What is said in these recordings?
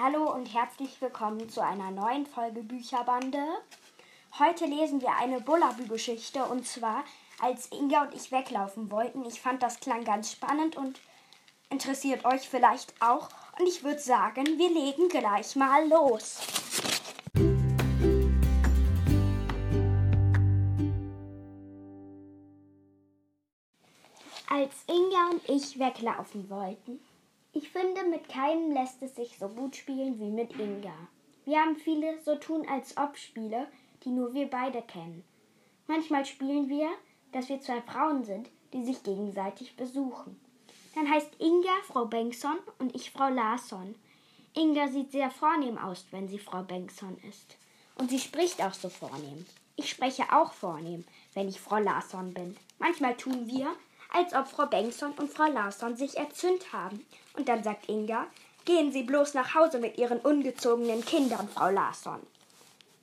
Hallo und herzlich willkommen zu einer neuen Folge Bücherbande. Heute lesen wir eine Bullabü-Geschichte und zwar, als Inga und ich weglaufen wollten. Ich fand das klang ganz spannend und interessiert euch vielleicht auch. Und ich würde sagen, wir legen gleich mal los. Als Inga und ich weglaufen wollten. Ich finde, mit keinem lässt es sich so gut spielen wie mit Inga. Wir haben viele so tun als ob Spiele, die nur wir beide kennen. Manchmal spielen wir, dass wir zwei Frauen sind, die sich gegenseitig besuchen. Dann heißt Inga Frau Bengtsson und ich Frau Larsson. Inga sieht sehr vornehm aus, wenn sie Frau Bengtsson ist. Und sie spricht auch so vornehm. Ich spreche auch vornehm, wenn ich Frau Larsson bin. Manchmal tun wir, als ob Frau Bengtsson und Frau Larsson sich erzünnt haben. Und dann sagt Inga, gehen Sie bloß nach Hause mit Ihren ungezogenen Kindern, Frau Larsson.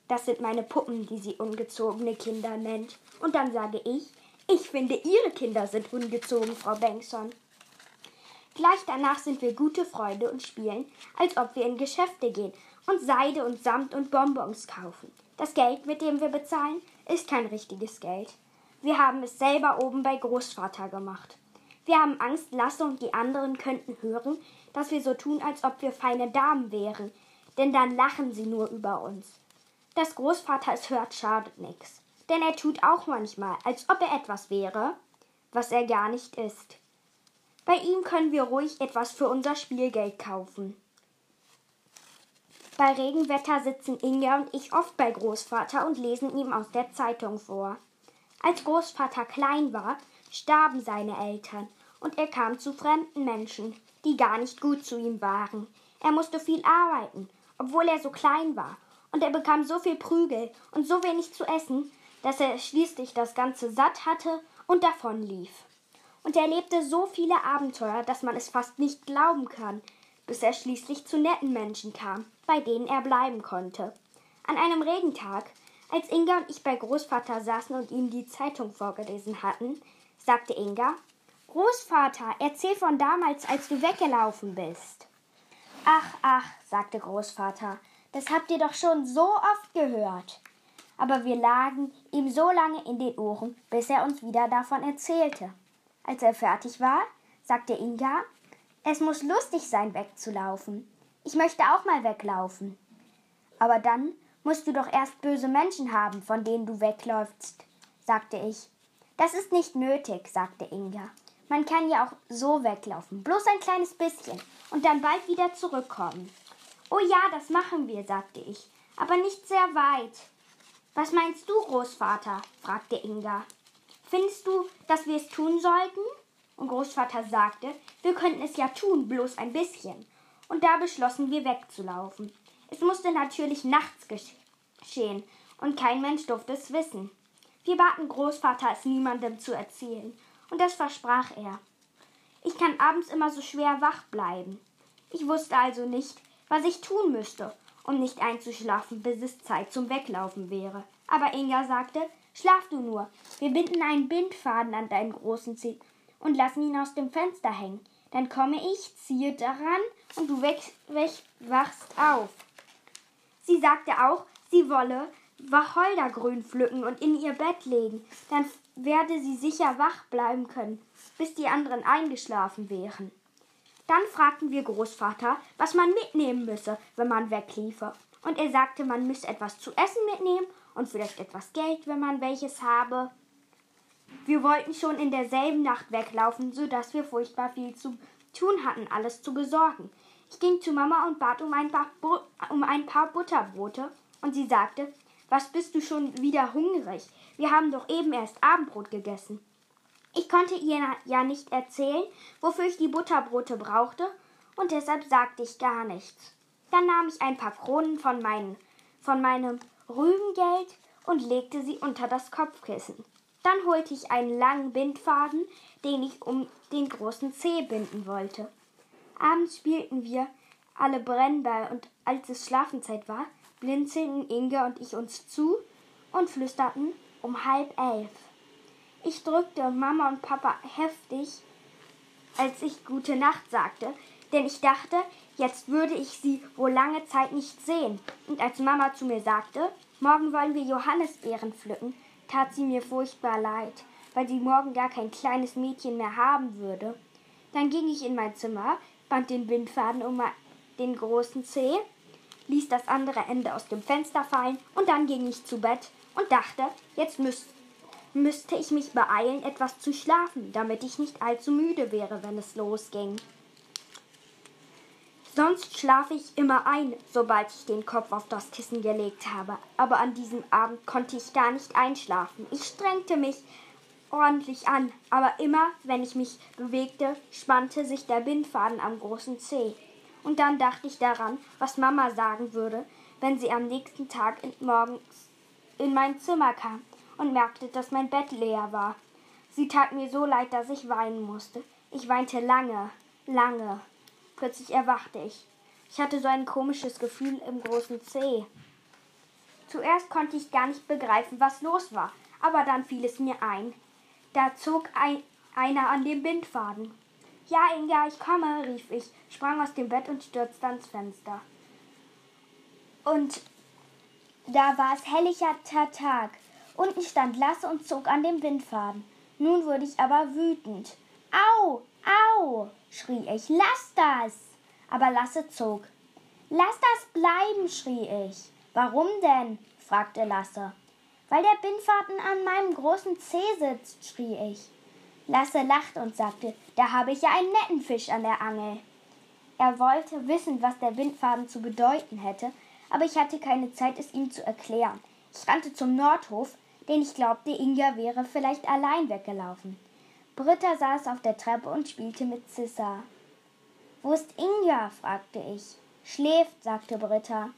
Das sind meine Puppen, die sie ungezogene Kinder nennt. Und dann sage ich, ich finde, Ihre Kinder sind ungezogen, Frau Bengtsson. Gleich danach sind wir gute Freunde und spielen, als ob wir in Geschäfte gehen und Seide und Samt und Bonbons kaufen. Das Geld, mit dem wir bezahlen, ist kein richtiges Geld. Wir haben es selber oben bei Großvater gemacht. Wir haben Angst, Lasse und die anderen könnten hören, dass wir so tun, als ob wir feine Damen wären, denn dann lachen sie nur über uns. Dass Großvater es hört, schadet nichts, denn er tut auch manchmal, als ob er etwas wäre, was er gar nicht ist. Bei ihm können wir ruhig etwas für unser Spielgeld kaufen. Bei Regenwetter sitzen Inga und ich oft bei Großvater und lesen ihm aus der Zeitung vor. Als Großvater klein war, starben seine Eltern und er kam zu fremden Menschen, die gar nicht gut zu ihm waren. Er musste viel arbeiten, obwohl er so klein war, und er bekam so viel Prügel und so wenig zu essen, dass er schließlich das Ganze satt hatte und davonlief. Und er lebte so viele Abenteuer, dass man es fast nicht glauben kann, bis er schließlich zu netten Menschen kam, bei denen er bleiben konnte. An einem Regentag als Inga und ich bei Großvater saßen und ihm die Zeitung vorgelesen hatten, sagte Inga, Großvater, erzähl von damals, als du weggelaufen bist. Ach, ach, sagte Großvater, das habt ihr doch schon so oft gehört. Aber wir lagen ihm so lange in den Ohren, bis er uns wieder davon erzählte. Als er fertig war, sagte Inga, es muss lustig sein, wegzulaufen. Ich möchte auch mal weglaufen. Aber dann musst du doch erst böse Menschen haben, von denen du wegläufst, sagte ich. Das ist nicht nötig, sagte Inga. Man kann ja auch so weglaufen, bloß ein kleines bisschen und dann bald wieder zurückkommen. Oh ja, das machen wir, sagte ich, aber nicht sehr weit. Was meinst du, Großvater? fragte Inga. Findest du, dass wir es tun sollten? Und Großvater sagte, wir könnten es ja tun, bloß ein bisschen. Und da beschlossen wir wegzulaufen. Es musste natürlich nachts geschehen und kein Mensch durfte es wissen. Wir baten Großvater, es niemandem zu erzählen, und das versprach er. Ich kann abends immer so schwer wach bleiben. Ich wusste also nicht, was ich tun müsste, um nicht einzuschlafen, bis es Zeit zum Weglaufen wäre. Aber Inga sagte, schlaf du nur. Wir binden einen Bindfaden an deinen großen Zeh und lassen ihn aus dem Fenster hängen. Dann komme ich, ziehe daran und du wachst auf. Sie sagte auch, sie wolle Wacholdergrün pflücken und in ihr Bett legen. Dann werde sie sicher wach bleiben können, bis die anderen eingeschlafen wären. Dann fragten wir Großvater, was man mitnehmen müsse, wenn man wegliefe. Und er sagte, man müsse etwas zu essen mitnehmen und vielleicht etwas Geld, wenn man welches habe. Wir wollten schon in derselben Nacht weglaufen, so dass wir furchtbar viel zu tun hatten, alles zu besorgen. Ich ging zu Mama und bat um ein paar, Bu um ein paar Butterbrote und sie sagte, was bist du schon wieder hungrig? Wir haben doch eben erst Abendbrot gegessen. Ich konnte ihr ja nicht erzählen, wofür ich die Butterbrote brauchte, und deshalb sagte ich gar nichts. Dann nahm ich ein paar Kronen von, meinen, von meinem Rübengeld und legte sie unter das Kopfkissen. Dann holte ich einen langen Bindfaden, den ich um den großen Zeh binden wollte. Abends spielten wir alle Brennball und als es Schlafenzeit war, blinzelten Inge und ich uns zu und flüsterten um halb elf. Ich drückte Mama und Papa heftig, als ich gute Nacht sagte, denn ich dachte, jetzt würde ich sie wohl lange Zeit nicht sehen. Und als Mama zu mir sagte, morgen wollen wir Johannisbeeren pflücken, tat sie mir furchtbar leid, weil sie morgen gar kein kleines Mädchen mehr haben würde. Dann ging ich in mein Zimmer, band den Bindfaden um den großen Zeh, ließ das andere Ende aus dem Fenster fallen und dann ging ich zu Bett und dachte, jetzt müß, müsste ich mich beeilen, etwas zu schlafen, damit ich nicht allzu müde wäre, wenn es losging. Sonst schlafe ich immer ein, sobald ich den Kopf auf das Kissen gelegt habe. Aber an diesem Abend konnte ich gar nicht einschlafen. Ich strengte mich ordentlich an, aber immer, wenn ich mich bewegte, spannte sich der Bindfaden am großen Zeh. Und dann dachte ich daran, was Mama sagen würde, wenn sie am nächsten Tag in morgens in mein Zimmer kam und merkte, dass mein Bett leer war. Sie tat mir so leid, dass ich weinen musste. Ich weinte lange, lange. Plötzlich erwachte ich. Ich hatte so ein komisches Gefühl im großen Zeh. Zuerst konnte ich gar nicht begreifen, was los war, aber dann fiel es mir ein. Da zog ein, einer an dem Bindfaden. Ja, Inga, ich komme, rief ich, sprang aus dem Bett und stürzte ans Fenster. Und da war es helliger Tag. Unten stand Lasse und zog an dem Bindfaden. Nun wurde ich aber wütend. Au, au, schrie ich, lass das! Aber Lasse zog. Lass das bleiben, schrie ich. Warum denn? fragte Lasse. Weil der Bindfaden an meinem großen Zeh sitzt, schrie ich. Lasse lachte und sagte, da habe ich ja einen netten Fisch an der Angel. Er wollte wissen, was der Bindfaden zu bedeuten hätte, aber ich hatte keine Zeit, es ihm zu erklären. Ich rannte zum Nordhof, denn ich glaubte, Inga wäre vielleicht allein weggelaufen. Britta saß auf der Treppe und spielte mit Zissa. Wo ist Inga? fragte ich. Schläft, sagte Britta.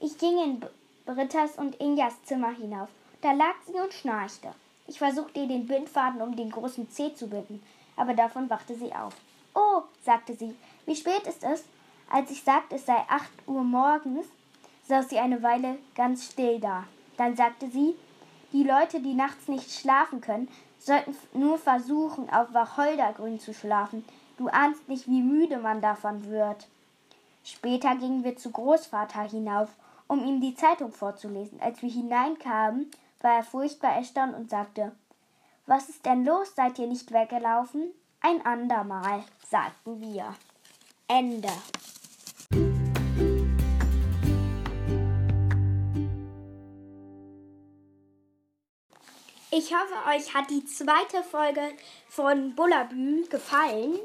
Ich ging in Brittas und Ingas Zimmer hinauf. Da lag sie und schnarchte. Ich versuchte ihr den Bindfaden um den großen Zeh zu binden, aber davon wachte sie auf. Oh, sagte sie, wie spät ist es? Als ich sagte, es sei acht Uhr morgens, saß sie eine Weile ganz still da. Dann sagte sie, die Leute, die nachts nicht schlafen können, sollten nur versuchen, auf Wacholdergrün zu schlafen. Du ahnst nicht, wie müde man davon wird. Später gingen wir zu Großvater hinauf, um ihm die Zeitung vorzulesen. Als wir hineinkamen, war er furchtbar erstaunt und sagte, was ist denn los? Seid ihr nicht weggelaufen? Ein andermal, sagten wir. Ende. Ich hoffe, euch hat die zweite Folge von Bullabü gefallen.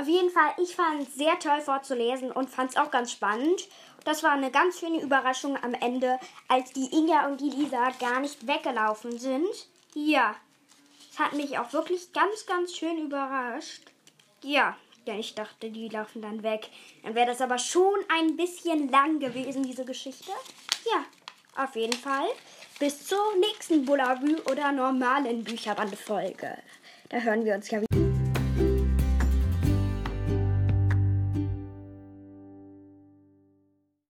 Auf jeden Fall, ich fand es sehr toll vorzulesen und fand es auch ganz spannend. Das war eine ganz schöne Überraschung am Ende, als die Inga und die Lisa gar nicht weggelaufen sind. Ja, es hat mich auch wirklich ganz, ganz schön überrascht. Ja, denn ich dachte, die laufen dann weg. Dann wäre das aber schon ein bisschen lang gewesen, diese Geschichte. Ja, auf jeden Fall. Bis zur nächsten Bullabü oder normalen Bücherbandfolge. Da hören wir uns ja wieder.